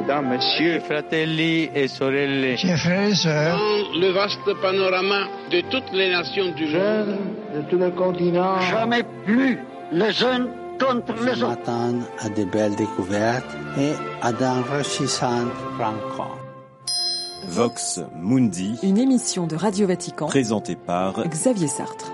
Mesdames, Messieurs, fratelli et sorelle, chers frères et sœurs, dans le vaste panorama de toutes les nations du monde, de tout le continent, jamais plus les jeunes contre les autres. matin à de belles découvertes et à d'enrichissantes rencontres. Vox Mundi, Une émission de Radio Vatican présentée par Xavier Sartre.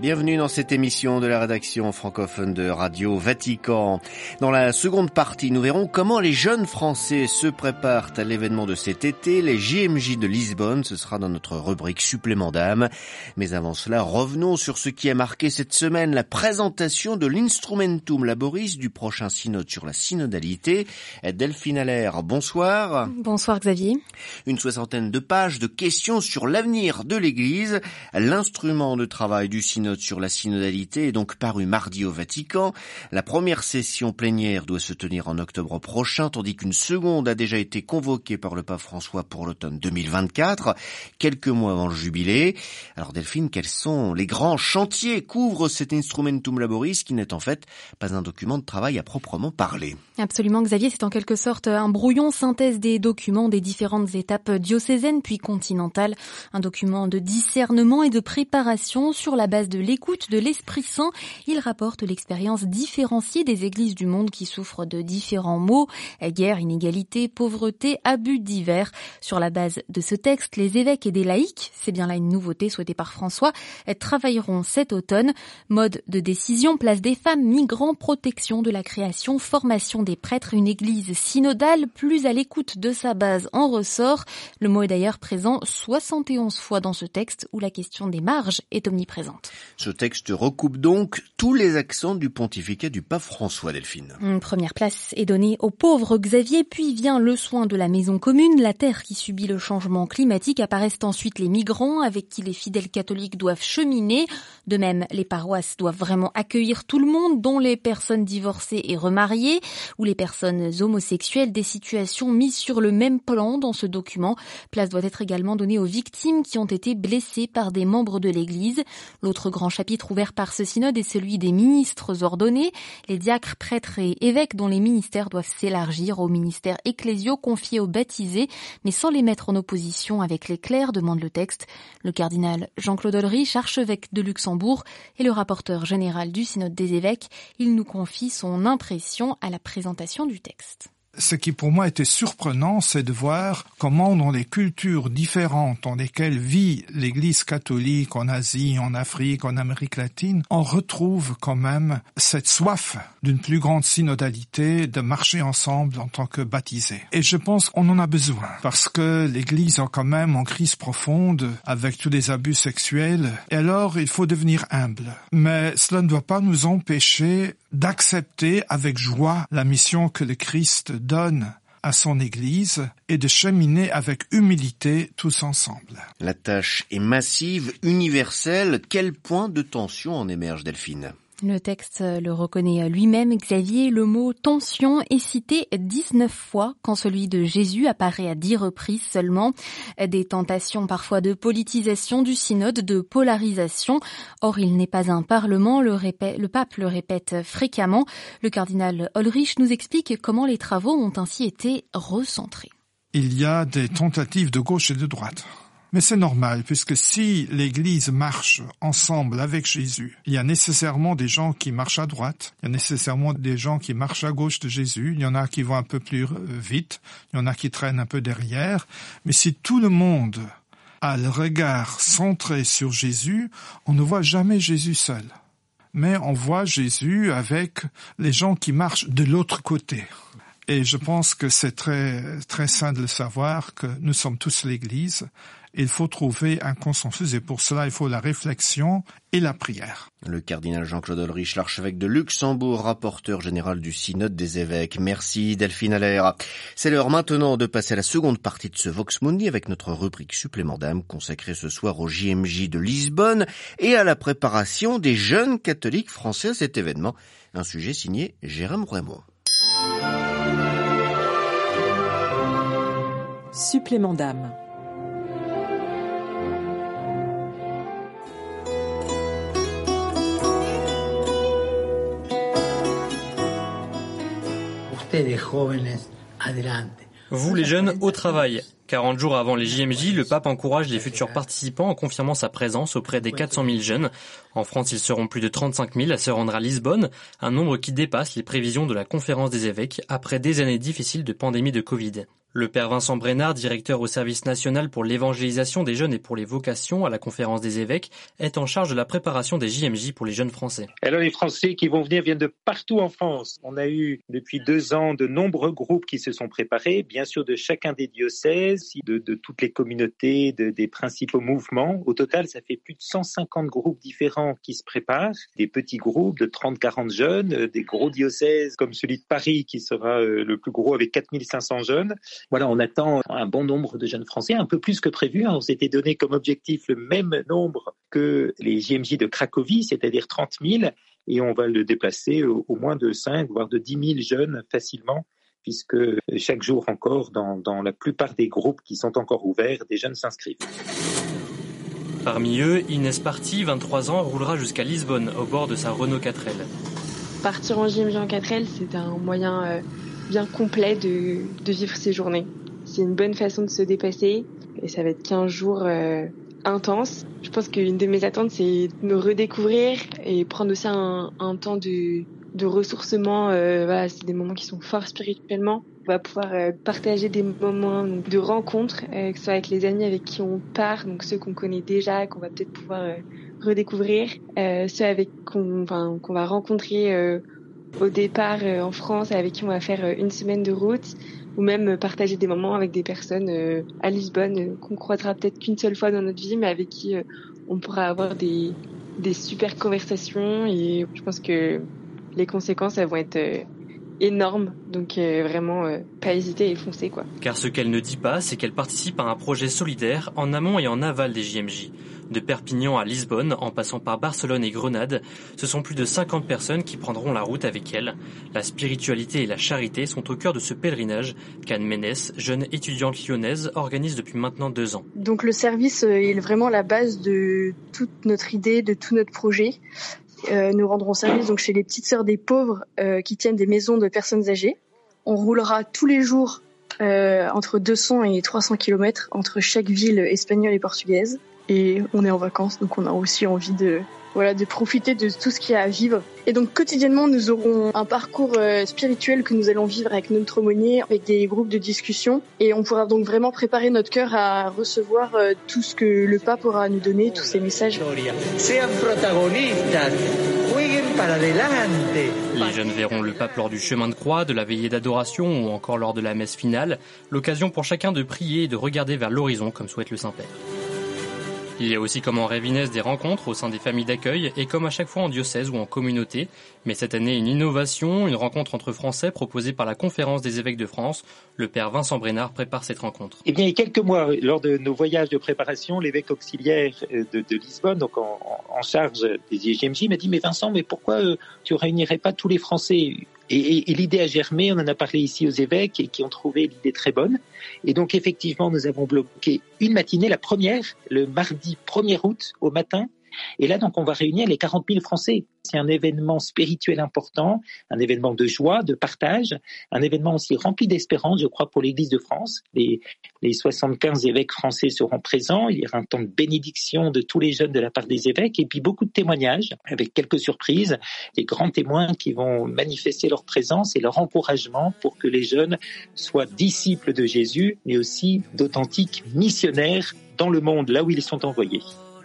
Bienvenue dans cette émission de la rédaction francophone de Radio Vatican. Dans la seconde partie, nous verrons comment les jeunes Français se préparent à l'événement de cet été, les JMJ de Lisbonne. Ce sera dans notre rubrique supplément d'âme. Mais avant cela, revenons sur ce qui a marqué cette semaine la présentation de l'Instrumentum Laboris du prochain synode sur la synodalité. Delphine Allaire, bonsoir. Bonsoir Xavier. Une soixantaine de pages de questions sur l'avenir de l'Église. L'instrument de travail du synode sur la synodalité est donc paru mardi au Vatican. La première session plénière doit se tenir en octobre prochain, tandis qu'une seconde a déjà été convoquée par le pape François pour l'automne 2024, quelques mois avant le jubilé. Alors Delphine, quels sont les grands chantiers qu'ouvre cet Instrumentum Laboris qui n'est en fait pas un document de travail à proprement parler? Absolument Xavier, c'est en quelque sorte un brouillon synthèse des documents des différentes étapes diocésaines puis continentales, un document de discernement et de préparation sur la base de l'écoute de l'Esprit Saint. Il rapporte l'expérience différenciée des églises du monde qui souffrent de différents maux, guerre, inégalité, pauvreté, abus divers. Sur la base de ce texte, les évêques et des laïcs, c'est bien là une nouveauté souhaitée par François, travailleront cet automne. Mode de décision, place des femmes, migrants, protection de la création, formation des prêtres, une église synodale plus à l'écoute de sa base en ressort. Le mot est d'ailleurs présent 71 fois dans ce texte où la question des marges est omniprésente. Ce texte recoupe donc tous les accents du pontificat du pape François Delphine. Une première place est donnée au pauvre Xavier, puis vient le soin de la maison commune, la terre qui subit le changement climatique, apparaissent ensuite les migrants avec qui les fidèles catholiques doivent cheminer. De même, les paroisses doivent vraiment accueillir tout le monde, dont les personnes divorcées et remariées, ou les personnes homosexuelles, des situations mises sur le même plan dans ce document. Place doit être également donnée aux victimes qui ont été blessées par des membres de l'Église. L'autre grand chapitre ouvert par ce synode est celui des ministres ordonnés, les diacres, prêtres et évêques dont les ministères doivent s'élargir aux ministères ecclésiaux confiés aux baptisés, mais sans les mettre en opposition avec les clercs, demande le texte. Le cardinal Jean-Claude Ulrich, archevêque de Luxembourg, et le rapporteur général du synode des évêques, il nous confie son impression à la présentation du texte. Ce qui pour moi était surprenant, c'est de voir comment dans les cultures différentes dans lesquelles vit l'Église catholique en Asie, en Afrique, en Amérique latine, on retrouve quand même cette soif d'une plus grande synodalité, de marcher ensemble en tant que baptisés. Et je pense qu'on en a besoin, parce que l'Église est quand même en crise profonde avec tous les abus sexuels, et alors il faut devenir humble. Mais cela ne doit pas nous empêcher d'accepter avec joie la mission que le Christ donne à son Église et de cheminer avec humilité tous ensemble. La tâche est massive, universelle. Quel point de tension en émerge, Delphine? Le texte le reconnaît lui-même, Xavier. Le mot tension est cité 19 fois quand celui de Jésus apparaît à 10 reprises seulement. Des tentations parfois de politisation du synode, de polarisation. Or, il n'est pas un parlement, le pape le répète fréquemment. Le cardinal Ulrich nous explique comment les travaux ont ainsi été recentrés. Il y a des tentatives de gauche et de droite. Mais c'est normal, puisque si l'Église marche ensemble avec Jésus, il y a nécessairement des gens qui marchent à droite, il y a nécessairement des gens qui marchent à gauche de Jésus, il y en a qui vont un peu plus vite, il y en a qui traînent un peu derrière, mais si tout le monde a le regard centré sur Jésus, on ne voit jamais Jésus seul. Mais on voit Jésus avec les gens qui marchent de l'autre côté. Et je pense que c'est très, très sain de le savoir que nous sommes tous l'Église il faut trouver un consensus et pour cela il faut la réflexion et la prière. Le cardinal Jean-Claude Ulrich, l'archevêque de Luxembourg, rapporteur général du synode des évêques. Merci Delphine Allaire. C'est l'heure maintenant de passer à la seconde partie de ce Vox Mundi avec notre rubrique supplément d'âme consacrée ce soir au JMJ de Lisbonne et à la préparation des jeunes catholiques français à cet événement. Un sujet signé Jérôme Raymond. Supplément d'âme. Vous les jeunes, au travail. 40 jours avant les JMJ, le pape encourage les futurs participants en confirmant sa présence auprès des 400 000 jeunes. En France, ils seront plus de 35 000 à se rendre à Lisbonne, un nombre qui dépasse les prévisions de la conférence des évêques après des années difficiles de pandémie de Covid. Le père Vincent Brénard, directeur au service national pour l'évangélisation des jeunes et pour les vocations à la conférence des évêques, est en charge de la préparation des JMJ pour les jeunes Français. Alors les Français qui vont venir viennent de partout en France. On a eu depuis deux ans de nombreux groupes qui se sont préparés, bien sûr de chacun des diocèses, de, toutes les communautés, de, des principaux mouvements. Au total, ça fait plus de 150 groupes différents qui se préparent, des petits groupes de 30-40 jeunes, des gros diocèses comme celui de Paris qui sera euh, le plus gros avec 4500 jeunes. Voilà, on attend un bon nombre de jeunes Français, un peu plus que prévu. On s'était donné comme objectif le même nombre que les JMJ de Cracovie, c'est-à-dire 30 000, et on va le déplacer au, moins de 5, voire de 10 000 jeunes facilement puisque chaque jour encore, dans, dans la plupart des groupes qui sont encore ouverts, des jeunes s'inscrivent. Parmi eux, Inès Party, 23 ans, roulera jusqu'à Lisbonne au bord de sa Renault 4L. Partir en JMJ en 4L, c'est un moyen euh, bien complet de, de vivre ces journées. C'est une bonne façon de se dépasser et ça va être 15 jours euh, intenses. Je pense qu'une de mes attentes, c'est de me redécouvrir et prendre aussi un, un temps de, de ressourcement. Euh, voilà, c'est des moments qui sont forts spirituellement. On va pouvoir euh, partager des moments de rencontres, euh, que ce soit avec les amis avec qui on part, donc ceux qu'on connaît déjà, qu'on va peut-être pouvoir euh, redécouvrir, ceux avec qu'on enfin, va rencontrer au départ euh, en France, avec qui on va faire euh, une semaine de route, ou même euh, partager des moments avec des personnes à Lisbonne qu'on croisera peut-être qu'une seule fois dans notre vie, mais avec qui on pourra avoir des, des super conversations. Et je pense que les conséquences, elles vont être énormes. Donc vraiment, pas hésiter et foncer quoi. Car ce qu'elle ne dit pas, c'est qu'elle participe à un projet solidaire en amont et en aval des JMJ. De Perpignan à Lisbonne, en passant par Barcelone et Grenade, ce sont plus de 50 personnes qui prendront la route avec elle. La spiritualité et la charité sont au cœur de ce pèlerinage qu'Anne Ménès, jeune étudiante lyonnaise, organise depuis maintenant deux ans. Donc le service euh, est vraiment la base de toute notre idée, de tout notre projet. Euh, nous rendrons service donc chez les petites sœurs des pauvres euh, qui tiennent des maisons de personnes âgées. On roulera tous les jours entre 200 et 300 km entre chaque ville espagnole et portugaise. Et on est en vacances, donc on a aussi envie de voilà de profiter de tout ce qu'il y a à vivre. Et donc quotidiennement, nous aurons un parcours euh, spirituel que nous allons vivre avec notre aumônier, avec des groupes de discussion, et on pourra donc vraiment préparer notre cœur à recevoir euh, tout ce que le pape aura à nous donner, tous ces messages. Les jeunes verront le pape lors du chemin de croix, de la veillée d'adoration ou encore lors de la messe finale, l'occasion pour chacun de prier et de regarder vers l'horizon comme souhaite le Saint-Père. Il y a aussi comme en Révinès des rencontres au sein des familles d'accueil et comme à chaque fois en diocèse ou en communauté. Mais cette année, une innovation, une rencontre entre Français proposée par la Conférence des évêques de France. Le père Vincent Brénard prépare cette rencontre. Eh bien, il y a quelques mois, lors de nos voyages de préparation, l'évêque auxiliaire de, de, Lisbonne, donc en, en charge des IGMJ, m'a dit, mais Vincent, mais pourquoi euh, tu réunirais pas tous les Français? Et, l'idée a germé, on en a parlé ici aux évêques et qui ont trouvé l'idée très bonne. Et donc effectivement, nous avons bloqué une matinée, la première, le mardi 1er août au matin. Et là, donc, on va réunir les 40 000 Français. C'est un événement spirituel important, un événement de joie, de partage, un événement aussi rempli d'espérance, je crois, pour l'Église de France. Les, les 75 évêques français seront présents. Il y aura un temps de bénédiction de tous les jeunes de la part des évêques et puis beaucoup de témoignages avec quelques surprises, des grands témoins qui vont manifester leur présence et leur encouragement pour que les jeunes soient disciples de Jésus, mais aussi d'authentiques missionnaires dans le monde, là où ils sont envoyés.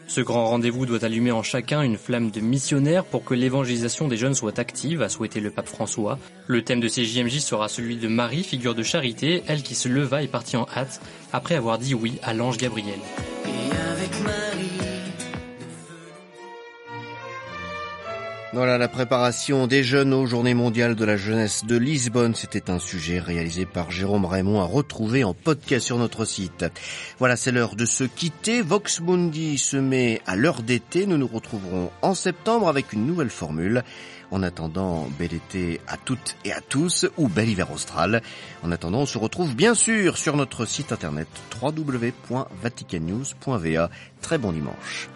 Ce grand rendez-vous doit allumer en chacun une flamme de missionnaire pour que l'évangélisation des jeunes soit active, a souhaité le pape François. Le thème de ces JMJ sera celui de Marie, figure de charité, elle qui se leva et partit en hâte, après avoir dit oui à l'ange Gabriel. Voilà la préparation des jeunes aux Journées mondiales de la jeunesse de Lisbonne. C'était un sujet réalisé par Jérôme Raymond à retrouver en podcast sur notre site. Voilà, c'est l'heure de se quitter. Vox Mundi se met à l'heure d'été. Nous nous retrouverons en septembre avec une nouvelle formule. En attendant, bel été à toutes et à tous, ou bel hiver austral. En attendant, on se retrouve bien sûr sur notre site internet www.vaticannews.va. Très bon dimanche.